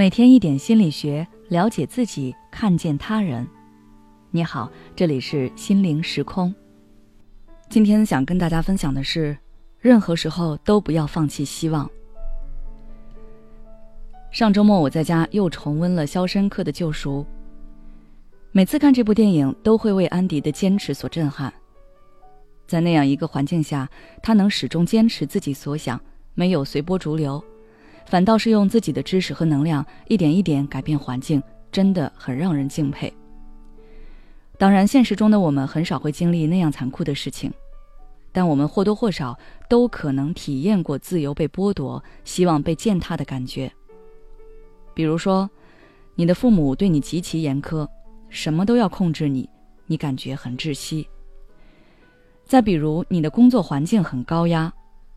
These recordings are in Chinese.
每天一点心理学，了解自己，看见他人。你好，这里是心灵时空。今天想跟大家分享的是，任何时候都不要放弃希望。上周末我在家又重温了《肖申克的救赎》，每次看这部电影都会为安迪的坚持所震撼。在那样一个环境下，他能始终坚持自己所想，没有随波逐流。反倒是用自己的知识和能量一点一点改变环境，真的很让人敬佩。当然，现实中的我们很少会经历那样残酷的事情，但我们或多或少都可能体验过自由被剥夺、希望被践踏的感觉。比如说，你的父母对你极其严苛，什么都要控制你，你感觉很窒息。再比如，你的工作环境很高压，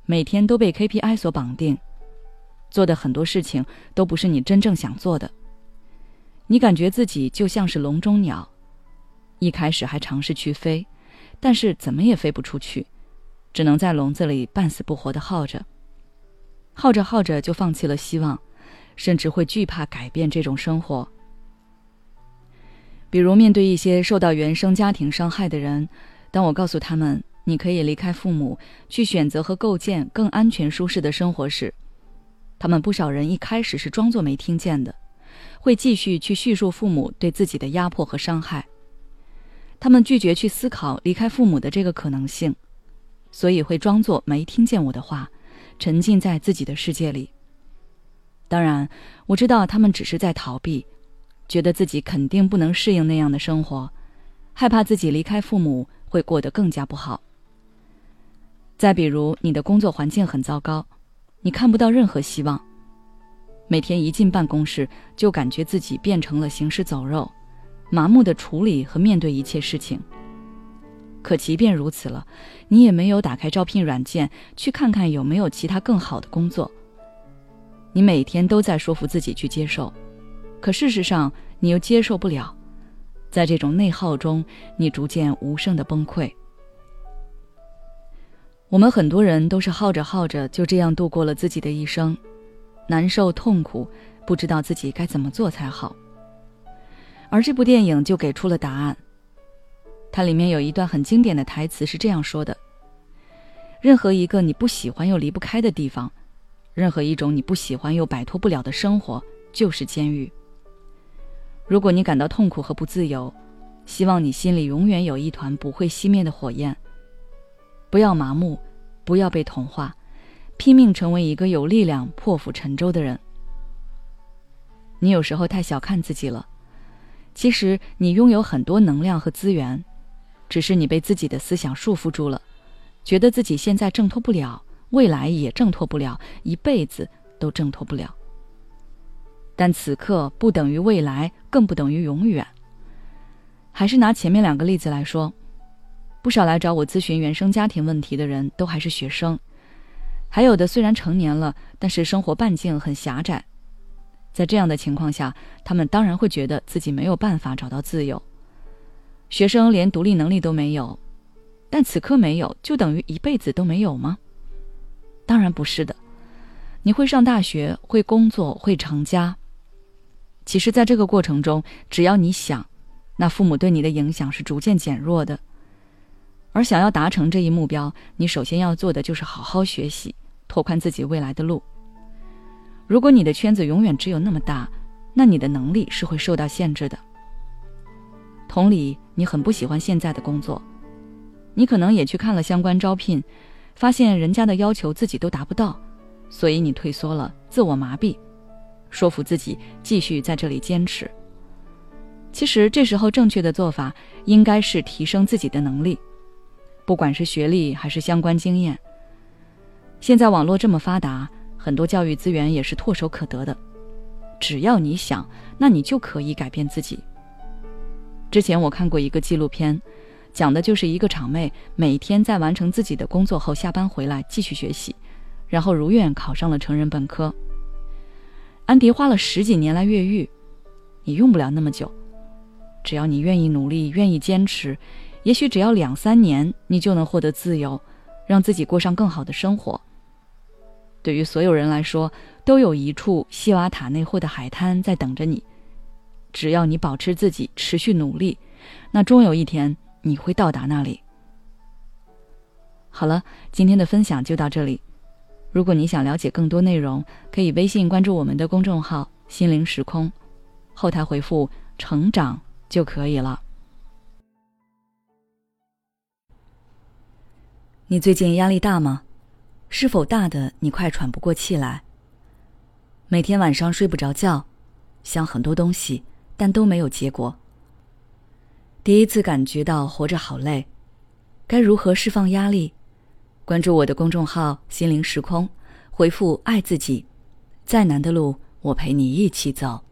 每天都被 KPI 所绑定。做的很多事情都不是你真正想做的，你感觉自己就像是笼中鸟，一开始还尝试去飞，但是怎么也飞不出去，只能在笼子里半死不活的耗着，耗着耗着就放弃了希望，甚至会惧怕改变这种生活。比如面对一些受到原生家庭伤害的人，当我告诉他们你可以离开父母，去选择和构建更安全舒适的生活时，他们不少人一开始是装作没听见的，会继续去叙述父母对自己的压迫和伤害。他们拒绝去思考离开父母的这个可能性，所以会装作没听见我的话，沉浸在自己的世界里。当然，我知道他们只是在逃避，觉得自己肯定不能适应那样的生活，害怕自己离开父母会过得更加不好。再比如，你的工作环境很糟糕。你看不到任何希望，每天一进办公室就感觉自己变成了行尸走肉，麻木的处理和面对一切事情。可即便如此了，你也没有打开招聘软件去看看有没有其他更好的工作。你每天都在说服自己去接受，可事实上你又接受不了。在这种内耗中，你逐渐无声的崩溃。我们很多人都是耗着耗着，就这样度过了自己的一生，难受痛苦，不知道自己该怎么做才好。而这部电影就给出了答案。它里面有一段很经典的台词是这样说的：“任何一个你不喜欢又离不开的地方，任何一种你不喜欢又摆脱不了的生活，就是监狱。如果你感到痛苦和不自由，希望你心里永远有一团不会熄灭的火焰。”不要麻木，不要被同化，拼命成为一个有力量破釜沉舟的人。你有时候太小看自己了，其实你拥有很多能量和资源，只是你被自己的思想束缚住了，觉得自己现在挣脱不了，未来也挣脱不了，一辈子都挣脱不了。但此刻不等于未来，更不等于永远。还是拿前面两个例子来说。不少来找我咨询原生家庭问题的人都还是学生，还有的虽然成年了，但是生活半径很狭窄。在这样的情况下，他们当然会觉得自己没有办法找到自由。学生连独立能力都没有，但此刻没有就等于一辈子都没有吗？当然不是的。你会上大学，会工作，会成家。其实，在这个过程中，只要你想，那父母对你的影响是逐渐减弱的。而想要达成这一目标，你首先要做的就是好好学习，拓宽自己未来的路。如果你的圈子永远只有那么大，那你的能力是会受到限制的。同理，你很不喜欢现在的工作，你可能也去看了相关招聘，发现人家的要求自己都达不到，所以你退缩了，自我麻痹，说服自己继续在这里坚持。其实这时候正确的做法应该是提升自己的能力。不管是学历还是相关经验，现在网络这么发达，很多教育资源也是唾手可得的。只要你想，那你就可以改变自己。之前我看过一个纪录片，讲的就是一个厂妹每天在完成自己的工作后下班回来继续学习，然后如愿考上了成人本科。安迪花了十几年来越狱，你用不了那么久，只要你愿意努力，愿意坚持。也许只要两三年，你就能获得自由，让自己过上更好的生活。对于所有人来说，都有一处西瓦塔内霍的海滩在等着你。只要你保持自己，持续努力，那终有一天你会到达那里。好了，今天的分享就到这里。如果你想了解更多内容，可以微信关注我们的公众号“心灵时空”，后台回复“成长”就可以了。你最近压力大吗？是否大的你快喘不过气来？每天晚上睡不着觉，想很多东西，但都没有结果。第一次感觉到活着好累，该如何释放压力？关注我的公众号“心灵时空”，回复“爱自己”，再难的路我陪你一起走。